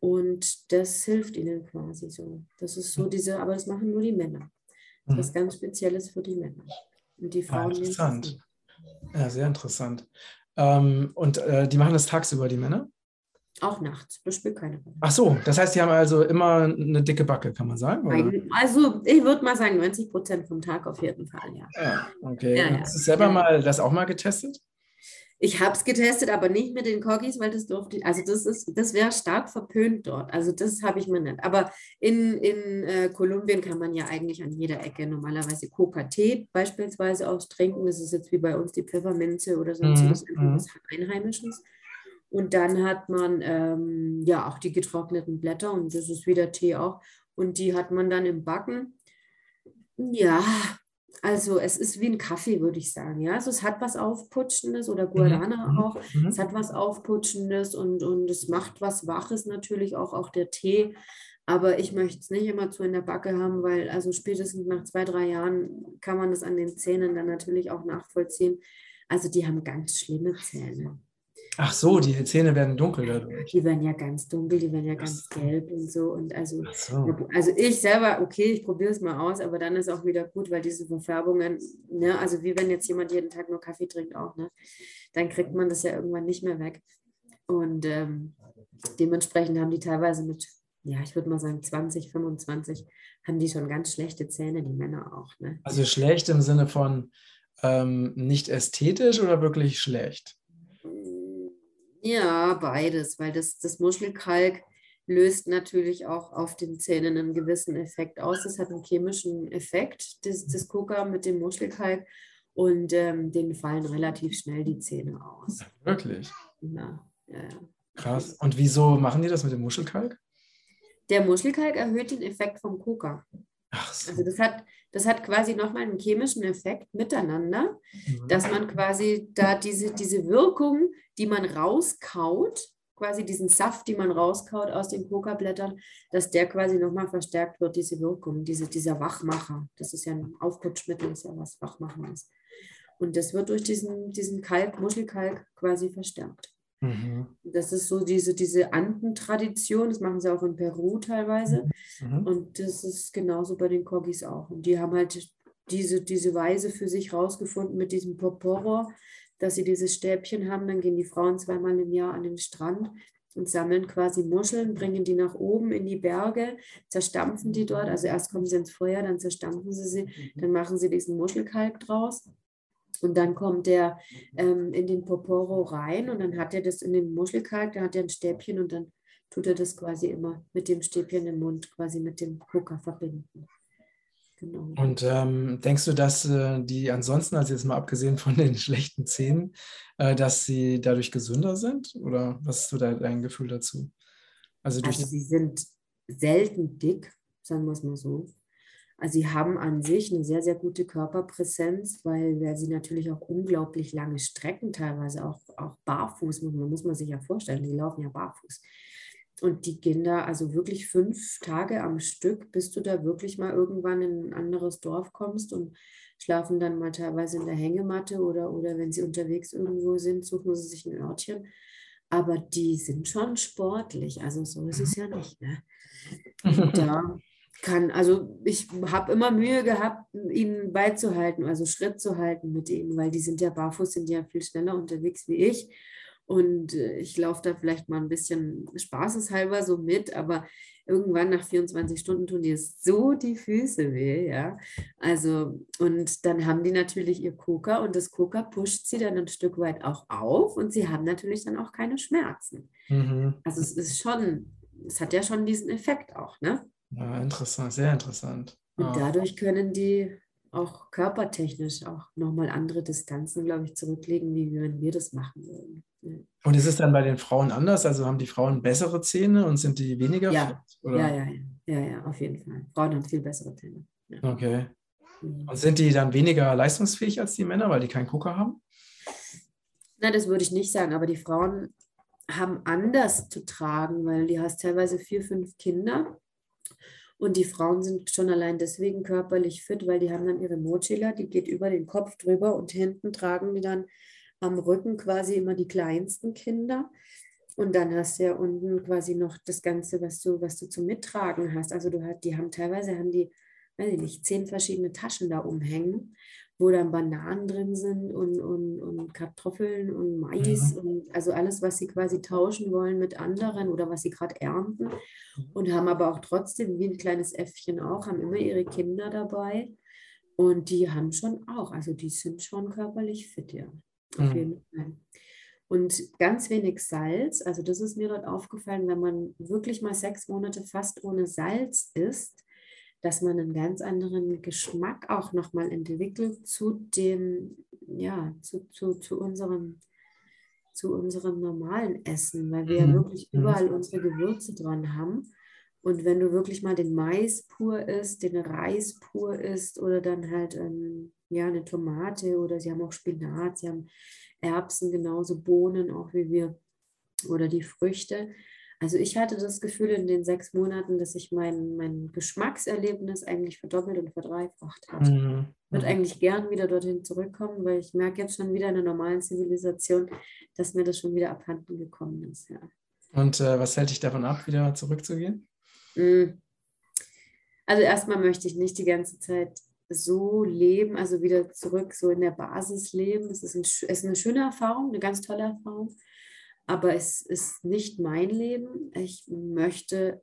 Und das hilft ihnen quasi so. Das ist so diese, aber das machen nur die Männer. Ist was ganz Spezielles für die Männer. Und die Frauen. Ja, interessant. Ja, sehr interessant. Ähm, und äh, die machen das tagsüber, die Männer? Auch nachts, das spielt keine Rolle. Ach so, das heißt, die haben also immer eine dicke Backe, kann man sagen? Oder? Also, ich würde mal sagen, 90 Prozent vom Tag auf jeden Fall, ja. Ja, okay. Ja, Hast du selber ja. mal das auch mal getestet? Ich habe es getestet, aber nicht mit den Corgis, weil das durfte, also das ist, das wäre stark verpönt dort. Also das habe ich mir nicht. Aber in, in äh, Kolumbien kann man ja eigentlich an jeder Ecke normalerweise Coca-Tee beispielsweise austrinken. Das ist jetzt wie bei uns die Pfefferminze oder sonstiges mhm. was mhm. Einheimisches. Und dann hat man ähm, ja auch die getrockneten Blätter und das ist wieder Tee auch. Und die hat man dann im Backen. Ja, also es ist wie ein Kaffee, würde ich sagen. Ja, also es hat was Aufputschendes oder Guarana mhm. auch. Mhm. Es hat was Aufputschendes und, und es macht was Waches natürlich auch, auch der Tee. Aber ich möchte es nicht immer zu in der Backe haben, weil also spätestens nach zwei, drei Jahren kann man das an den Zähnen dann natürlich auch nachvollziehen. Also die haben ganz schlimme Zähne. Ach so, die Zähne werden dunkel dadurch. Die werden ja ganz dunkel, die werden ja ganz so. gelb und so. Und also, so. also ich selber, okay, ich probiere es mal aus, aber dann ist auch wieder gut, weil diese Verfärbungen, ne, also wie wenn jetzt jemand jeden Tag nur Kaffee trinkt auch, ne, dann kriegt man das ja irgendwann nicht mehr weg. Und ähm, dementsprechend haben die teilweise mit ja, ich würde mal sagen 20, 25, haben die schon ganz schlechte Zähne, die Männer auch. Ne? Also schlecht im Sinne von ähm, nicht ästhetisch oder wirklich schlecht? Ja, beides, weil das, das Muschelkalk löst natürlich auch auf den Zähnen einen gewissen Effekt aus. Das hat einen chemischen Effekt, das, das Coca mit dem Muschelkalk. Und ähm, denen fallen relativ schnell die Zähne aus. Wirklich? Ja, ja, ja. Krass. Und wieso machen die das mit dem Muschelkalk? Der Muschelkalk erhöht den Effekt vom Coca. Ach so. Also das hat, das hat quasi nochmal einen chemischen Effekt miteinander, Mhm. dass man quasi da diese, diese Wirkung, die man rauskaut, quasi diesen Saft, die man rauskaut aus den Coca-Blättern, dass der quasi nochmal verstärkt wird, diese Wirkung, diese, dieser Wachmacher. Das ist ja ein Aufputschmittel, ist ja was Wachmachendes. Und das wird durch diesen, diesen Kalk, Muschelkalk quasi verstärkt. Mhm. Das ist so diese, diese Anden-Tradition, das machen sie auch in Peru teilweise. Mhm. Und das ist genauso bei den Kogis auch. Und die haben halt diese, diese Weise für sich rausgefunden mit diesem Poporo, dass sie dieses Stäbchen haben. Dann gehen die Frauen zweimal im Jahr an den Strand und sammeln quasi Muscheln, bringen die nach oben in die Berge, zerstampfen die dort. Also erst kommen sie ins Feuer, dann zerstampfen sie sie, dann machen sie diesen Muschelkalk draus. Und dann kommt der ähm, in den Poporo rein und dann hat er das in den Muschelkalk, da hat er ein Stäbchen und dann tut er das quasi immer mit dem Stäbchen im Mund, quasi mit dem Coca verbinden. Genau. Und ähm, denkst du, dass äh, die ansonsten, also jetzt mal abgesehen von den schlechten Zähnen, äh, dass sie dadurch gesünder sind? Oder was ist so da dein Gefühl dazu? Also durch Also sie sind selten dick, sagen wir es mal so. Also sie haben an sich eine sehr, sehr gute Körperpräsenz, weil, weil sie natürlich auch unglaublich lange Strecken, teilweise auch, auch barfuß, man, muss man sich ja vorstellen, die laufen ja barfuß. Und die gehen da also wirklich fünf Tage am Stück, bis du da wirklich mal irgendwann in ein anderes Dorf kommst und schlafen dann mal teilweise in der Hängematte oder, oder wenn sie unterwegs irgendwo sind, suchen sie sich ein Örtchen. Aber die sind schon sportlich, also so ist es ja nicht. Ne? Und da kann, also ich habe immer Mühe gehabt, ihnen beizuhalten, also Schritt zu halten mit ihnen, weil die sind ja barfuß, sind ja viel schneller unterwegs wie ich. Und äh, ich laufe da vielleicht mal ein bisschen spaßeshalber so mit, aber irgendwann nach 24 Stunden tun dir so die Füße weh, ja. Also, und dann haben die natürlich ihr Coca und das Coca pusht sie dann ein Stück weit auch auf und sie haben natürlich dann auch keine Schmerzen. Mhm. Also es ist schon, es hat ja schon diesen Effekt auch, ne? Ja, interessant, sehr interessant. Und Ah. dadurch können die auch körpertechnisch auch nochmal andere Distanzen, glaube ich, zurücklegen, wie wenn wir das machen würden. Und ist es dann bei den Frauen anders? Also haben die Frauen bessere Zähne und sind die weniger Ja. Oder? Ja, ja, ja, ja, auf jeden Fall. Frauen haben viel bessere Zähne. Ja. Okay. Mhm. Und sind die dann weniger leistungsfähig als die Männer, weil die keinen Gucker haben? Na, das würde ich nicht sagen, aber die Frauen haben anders zu tragen, weil die hast teilweise vier, fünf Kinder und die Frauen sind schon allein deswegen körperlich fit, weil die haben dann ihre Mochila, die geht über den Kopf drüber und hinten tragen die dann am Rücken quasi immer die kleinsten Kinder. Und dann hast du ja unten quasi noch das Ganze, was du, was du zum Mittragen hast. Also du hast, die haben teilweise haben die, weiß ich nicht, zehn verschiedene Taschen da umhängen, wo dann Bananen drin sind und, und, und Kartoffeln und Mais Mhm. und also alles, was sie quasi tauschen wollen mit anderen oder was sie gerade ernten. Und haben aber auch trotzdem, wie ein kleines Äffchen auch, haben immer ihre Kinder dabei. Und die haben schon auch, also die sind schon körperlich fit, ja. Auf Mhm. jeden Fall. Und ganz wenig Salz, also das ist mir dort aufgefallen, wenn man wirklich mal sechs Monate fast ohne Salz isst, dass man einen ganz anderen Geschmack auch nochmal entwickelt zu dem, ja, zu, zu, zu unserem zu unserem normalen Essen, weil wir ja Mhm. wirklich Mhm. überall unsere Gewürze dran haben. Und wenn du wirklich mal den Mais pur isst, den Reis pur isst oder dann halt ähm, ja, eine Tomate oder sie haben auch Spinat, sie haben Erbsen, genauso Bohnen auch wie wir oder die Früchte. Also ich hatte das Gefühl in den sechs Monaten, dass sich mein, mein Geschmackserlebnis eigentlich verdoppelt und verdreifacht hat. Mhm. Ich würde Mhm. eigentlich gern wieder dorthin zurückkommen, weil ich merke jetzt schon wieder in der normalen Zivilisation, dass mir das schon wieder abhanden gekommen ist. Ja. Und äh, was hält dich davon ab, wieder zurückzugehen? Mm. Also erstmal möchte ich nicht die ganze Zeit so leben, also wieder zurück so in der Basis leben. Es ist, ein, es ist eine schöne Erfahrung, eine ganz tolle Erfahrung, aber es ist nicht mein Leben. Ich möchte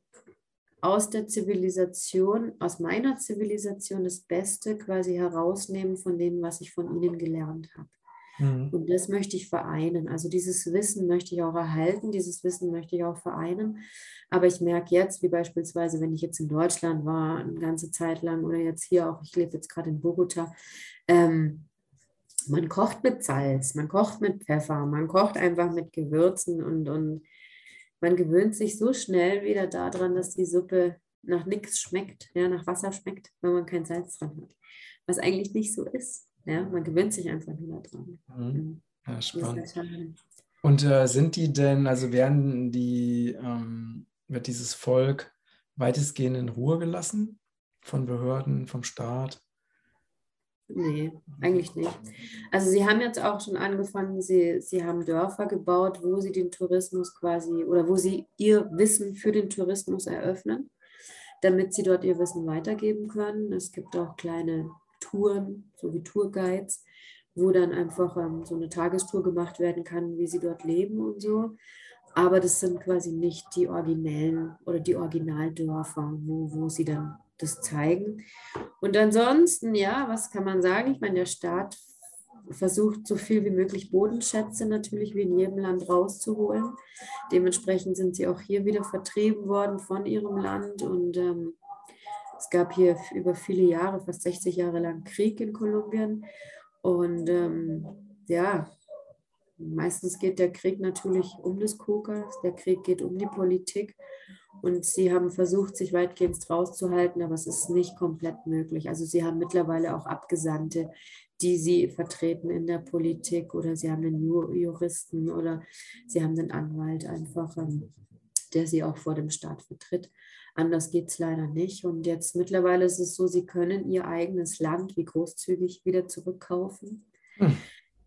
aus der Zivilisation, aus meiner Zivilisation das Beste quasi herausnehmen von dem, was ich von ihnen gelernt habe. Mhm. Und das möchte ich vereinen. Also dieses Wissen möchte ich auch erhalten, dieses Wissen möchte ich auch vereinen. Aber ich merke jetzt, wie beispielsweise, wenn ich jetzt in Deutschland war, eine ganze Zeit lang oder jetzt hier auch, ich lebe jetzt gerade in Bogota, ähm, man kocht mit Salz, man kocht mit Pfeffer, man kocht einfach mit Gewürzen und, und man gewöhnt sich so schnell wieder daran, dass die Suppe nach nichts schmeckt, ja, nach Wasser schmeckt, wenn man kein Salz dran hat. Was eigentlich nicht so ist. Ja, man gewöhnt sich einfach wieder dran. Mhm. Ja, spannend. Und äh, sind die denn, also werden die, ähm, wird dieses Volk weitestgehend in Ruhe gelassen von Behörden, vom Staat? Nee, eigentlich nicht. Also sie haben jetzt auch schon angefangen, sie, sie haben Dörfer gebaut, wo sie den Tourismus quasi oder wo sie ihr Wissen für den Tourismus eröffnen, damit sie dort ihr Wissen weitergeben können. Es gibt auch kleine Touren, so wie Tourguides, wo dann einfach ähm, so eine Tagestour gemacht werden kann, wie sie dort leben und so. Aber das sind quasi nicht die originellen oder die Originaldörfer, wo, wo sie dann das zeigen. Und ansonsten, ja, was kann man sagen? Ich meine, der Staat versucht, so viel wie möglich Bodenschätze natürlich wie in jedem Land rauszuholen. Dementsprechend sind sie auch hier wieder vertrieben worden von ihrem Land. Und ähm, es gab hier über viele Jahre, fast 60 Jahre lang Krieg in Kolumbien. Und ähm, ja, meistens geht der Krieg natürlich um das Koka, der Krieg geht um die Politik. Und sie haben versucht, sich weitgehend rauszuhalten, aber es ist nicht komplett möglich. Also sie haben mittlerweile auch Abgesandte, die sie vertreten in der Politik oder sie haben einen Juristen oder sie haben einen Anwalt einfach, ähm, der sie auch vor dem Staat vertritt. Anders geht es leider nicht. Und jetzt mittlerweile ist es so, sie können ihr eigenes Land wie großzügig wieder zurückkaufen. Hm.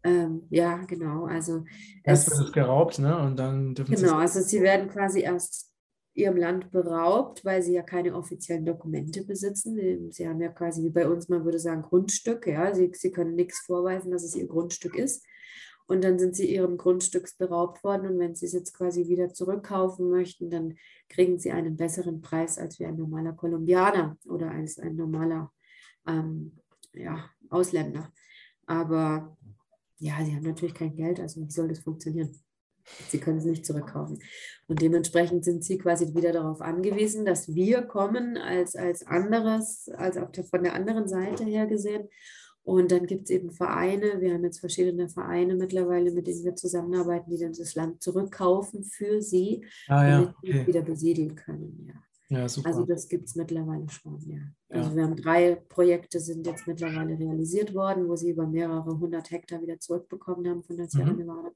Ähm, ja, genau. Also erst wird es geraubt, ne? Und dann dürfen genau, also sie werden quasi erst ihrem Land beraubt, weil sie ja keine offiziellen Dokumente besitzen. Sie haben ja quasi wie bei uns, man würde sagen, Grundstück. Ja? Sie, sie können nichts vorweisen, dass es ihr Grundstück ist. Und dann sind sie ihrem Grundstücks beraubt worden. Und wenn sie es jetzt quasi wieder zurückkaufen möchten, dann kriegen sie einen besseren Preis als wie ein normaler Kolumbianer oder als ein normaler ähm, ja, Ausländer. Aber ja, sie haben natürlich kein Geld, also wie soll das funktionieren? Sie können es nicht zurückkaufen. Und dementsprechend sind sie quasi wieder darauf angewiesen, dass wir kommen als, als anderes, als der, von der anderen Seite her gesehen. Und dann gibt es eben Vereine, wir haben jetzt verschiedene Vereine mittlerweile, mit denen wir zusammenarbeiten, die dann das Land zurückkaufen für sie, ah, ja. damit sie okay. wieder besiedeln können. Ja. Ja, also das gibt es mittlerweile schon, ja. Also ja. wir haben drei Projekte, sind jetzt mittlerweile realisiert worden, wo sie über mehrere hundert Hektar wieder zurückbekommen haben von der Sierra mhm. Nevada.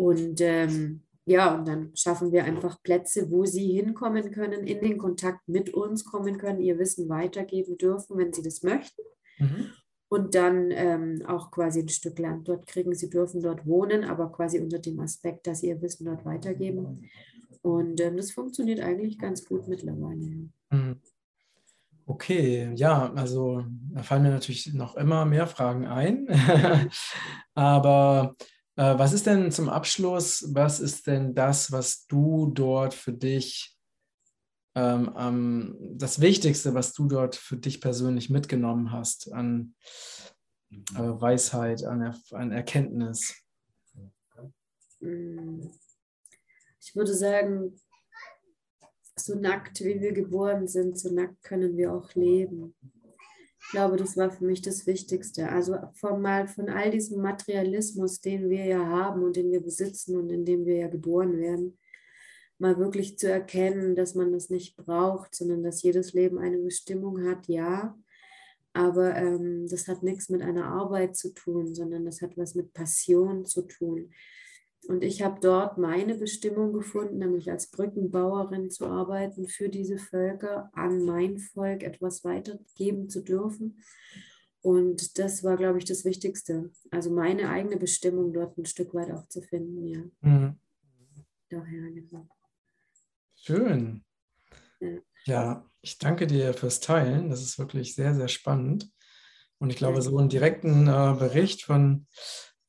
Und ähm, ja, und dann schaffen wir einfach Plätze, wo sie hinkommen können, in den Kontakt mit uns kommen können, ihr Wissen weitergeben dürfen, wenn sie das möchten. Mhm. Und dann ähm, auch quasi ein Stück Land dort kriegen. Sie dürfen dort wohnen, aber quasi unter dem Aspekt, dass sie ihr Wissen dort weitergeben. Und ähm, das funktioniert eigentlich ganz gut mittlerweile. Mhm. Okay, ja, also da fallen mir natürlich noch immer mehr Fragen ein. aber was ist denn zum Abschluss, was ist denn das, was du dort für dich, ähm, ähm, das Wichtigste, was du dort für dich persönlich mitgenommen hast an äh, Weisheit, an, er an Erkenntnis? Hm. Ich würde sagen, so nackt wie wir geboren sind, so nackt können wir auch leben. Ich glaube, das war für mich das Wichtigste. Also von, von all diesem Materialismus, den wir ja haben und den wir besitzen und in dem wir ja geboren werden, mal wirklich zu erkennen, dass man das nicht braucht, sondern dass jedes Leben eine Bestimmung hat, ja. Aber ähm, das hat nichts mit einer Arbeit zu tun, sondern das hat was mit Passion zu tun. Und ich habe dort meine Bestimmung gefunden, nämlich als Brückenbauerin zu arbeiten für diese Völker, an mein Volk etwas weitergeben zu dürfen. Und das war, glaube ich, das Wichtigste. Also meine eigene Bestimmung dort ein Stück weit auch zu finden, ja. Mhm. Daher, genau. Schön. Ja. ja, ich danke dir fürs Teilen. Das ist wirklich sehr, sehr spannend. Und ich glaube, so einen direkten äh, Bericht von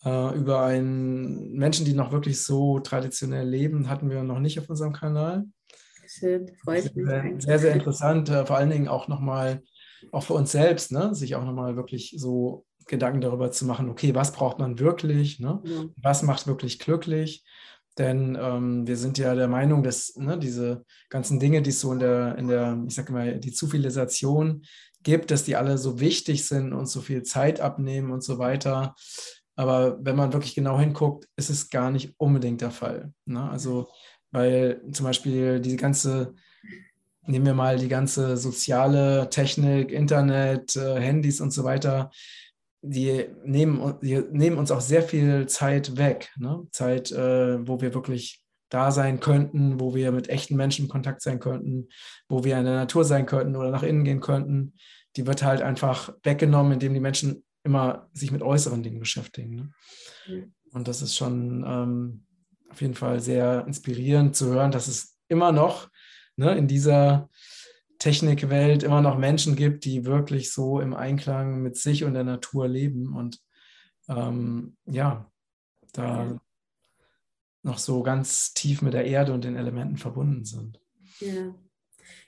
äh, über einen Menschen, die noch wirklich so traditionell leben, hatten wir noch nicht auf unserem Kanal. schön, freut mich. Sehr, sehr, sehr interessant, äh, vor allen Dingen auch nochmal, auch für uns selbst, ne? sich auch nochmal wirklich so Gedanken darüber zu machen, okay, was braucht man wirklich, ne? Ja. was macht wirklich glücklich denn ähm, wir sind ja der Meinung, dass ne, diese ganzen Dinge, die es so in der, in der, ich sage mal, die Zivilisation gibt, dass die alle so wichtig sind und so viel Zeit abnehmen und so weiter. Aber wenn man wirklich genau hinguckt, ist es gar nicht unbedingt der Fall. Ne? Also, weil zum Beispiel die ganze, nehmen wir mal die ganze soziale Technik, Internet, äh, Handys und so weiter, die nehmen, die nehmen uns auch sehr viel Zeit weg. Ne? Zeit, äh, wo wir wirklich da sein könnten, wo wir mit echten Menschen in Kontakt sein könnten, wo wir in der Natur sein könnten oder nach innen gehen könnten. Die wird halt einfach weggenommen, indem die Menschen immer sich mit äußeren Dingen beschäftigen. Ne? Mhm. Und das ist schon ähm, auf jeden Fall sehr inspirierend zu hören, dass es immer noch ne, in dieser Technikwelt immer noch Menschen gibt, die wirklich so im Einklang mit sich und der Natur leben und ähm, ja, da noch so ganz tief mit der Erde und den Elementen verbunden sind. Ja.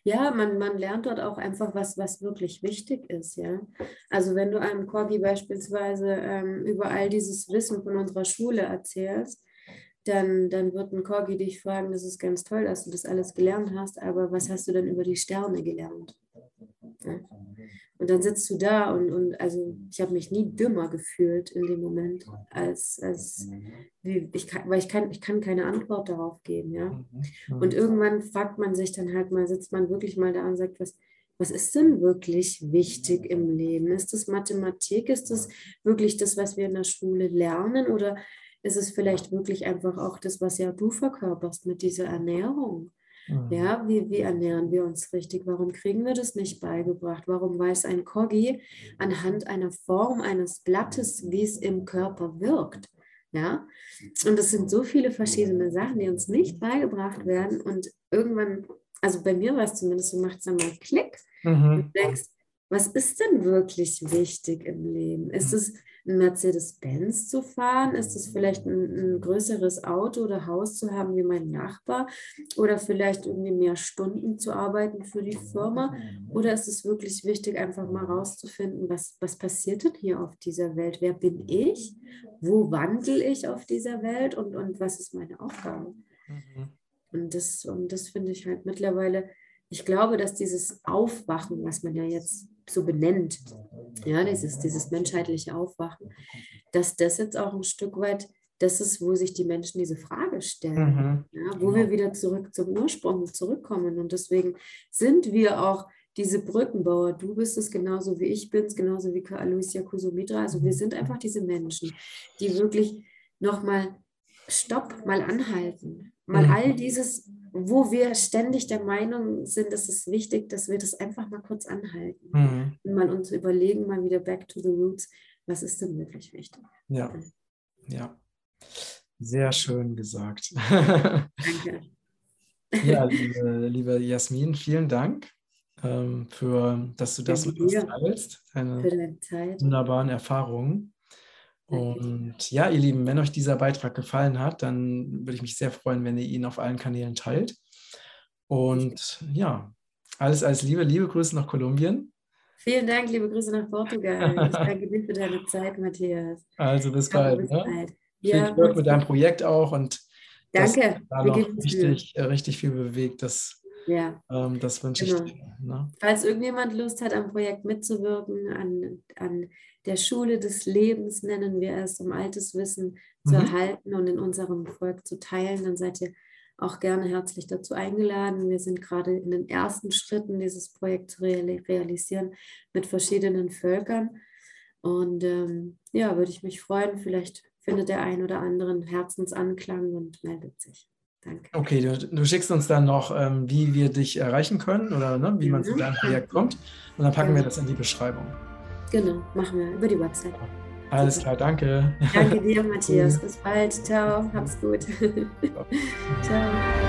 Ja, man, man lernt dort auch einfach, was, was wirklich wichtig ist, ja. Also wenn du einem Corgi beispielsweise ähm, über all dieses Wissen von unserer Schule erzählst, dann, dann wird ein Corgi dich fragen, das ist ganz toll, dass du das alles gelernt hast, aber was hast du denn über die Sterne gelernt? Ja. Und dann sitzt du da und, und also ich habe mich nie dümmer gefühlt in dem Moment, als, als wie, ich kann, weil ich kann, ich kann keine Antwort darauf geben, ja. Mhm. Und irgendwann fragt man sich dann halt mal, sitzt man wirklich mal da und sagt, was, was ist denn wirklich wichtig im Leben? Ist das Mathematik? Ist das wirklich das, was wir in der Schule lernen? Oder ist es vielleicht wirklich einfach auch das, was ja du verkörperst mit dieser Ernährung. Mhm. Ja, wie, wie ernähren wir uns richtig? Warum kriegen wir das nicht beigebracht? Warum weiß ein Koggi anhand einer Form eines Blattes, wie es im Körper wirkt? Ja, und es sind so viele verschiedene Sachen, die uns nicht beigebracht werden. Und irgendwann, also bei mir war es zumindest, so macht es dann mal Klick mhm. und du denkst, was ist denn wirklich wichtig im Leben? Ist mhm. es ein Mercedes-Benz zu fahren? Ist es vielleicht ein, ein, größeres Auto oder Haus zu haben wie mein Nachbar? Oder vielleicht irgendwie mehr Stunden zu arbeiten für die Firma? Oder ist es wirklich wichtig, einfach mal rauszufinden, was, was passiert denn hier auf dieser Welt? Wer bin ich? Wo wandle ich auf dieser Welt? Und, und was ist meine Aufgabe? Mhm. Und das, und das finde ich halt mittlerweile, ich glaube, dass dieses Aufwachen, was man ja jetzt so benennt, ja, dieses, dieses menschheitliche Aufwachen, dass das jetzt auch ein Stück weit das ist, wo sich die Menschen diese Frage stellen, mhm. ja, wo wir wieder zurück zum Ursprung zurückkommen. Und deswegen sind wir auch diese Brückenbauer. Du bist es genauso wie ich bin es, genauso wie Aloysia Kusumitra. Also wir sind einfach diese Menschen, die wirklich nochmal Stopp, mal anhalten, mal mhm. all dieses wo wir ständig der Meinung sind, es ist wichtig, dass wir das einfach mal kurz anhalten mhm. und mal uns überlegen, mal wieder back to the roots, was ist denn wirklich wichtig? Ja, ja. Sehr schön gesagt. Danke. Ja, liebe, liebe Jasmin, vielen Dank ähm, für, dass du das mit uns teilst, deine, deine wunderbaren Erfahrungen. Und ja, ihr Lieben, wenn euch dieser Beitrag gefallen hat, dann würde ich mich sehr freuen, wenn ihr ihn auf allen Kanälen teilt. Und ja, alles, alles Liebe, liebe Grüße nach Kolumbien. Vielen Dank, liebe Grüße nach Portugal. Ich danke dir für deine Zeit, Matthias. Also bis bald. Bis ne? bald. Ja, viel Glück mit deinem Projekt auch und danke. da noch richtig, äh, richtig viel bewegt. Das, ja. Ähm, das wünsche genau. ich dir. Ne? Falls irgendjemand Lust hat, am Projekt mitzuwirken, an, an der Schule des Lebens, nennen wir es, um altes Wissen mhm. zu erhalten und in unserem Volk zu teilen, dann seid ihr auch gerne herzlich dazu eingeladen. Wir sind gerade in den ersten Schritten, dieses Projekt zu realisieren mit verschiedenen Völkern. Und ähm, ja, würde ich mich freuen. Vielleicht findet der ein oder andere einen Herzensanklang und meldet sich. Danke. Okay, du, du schickst uns dann noch, ähm, wie wir dich erreichen können oder ne, wie man mhm. zu deinem Projekt kommt. Und dann packen ja. wir das in die Beschreibung. Genau, machen wir über die Website. Alles klar, danke. Danke dir, Matthias. Bis bald. Ciao. Hab's gut. Ciao.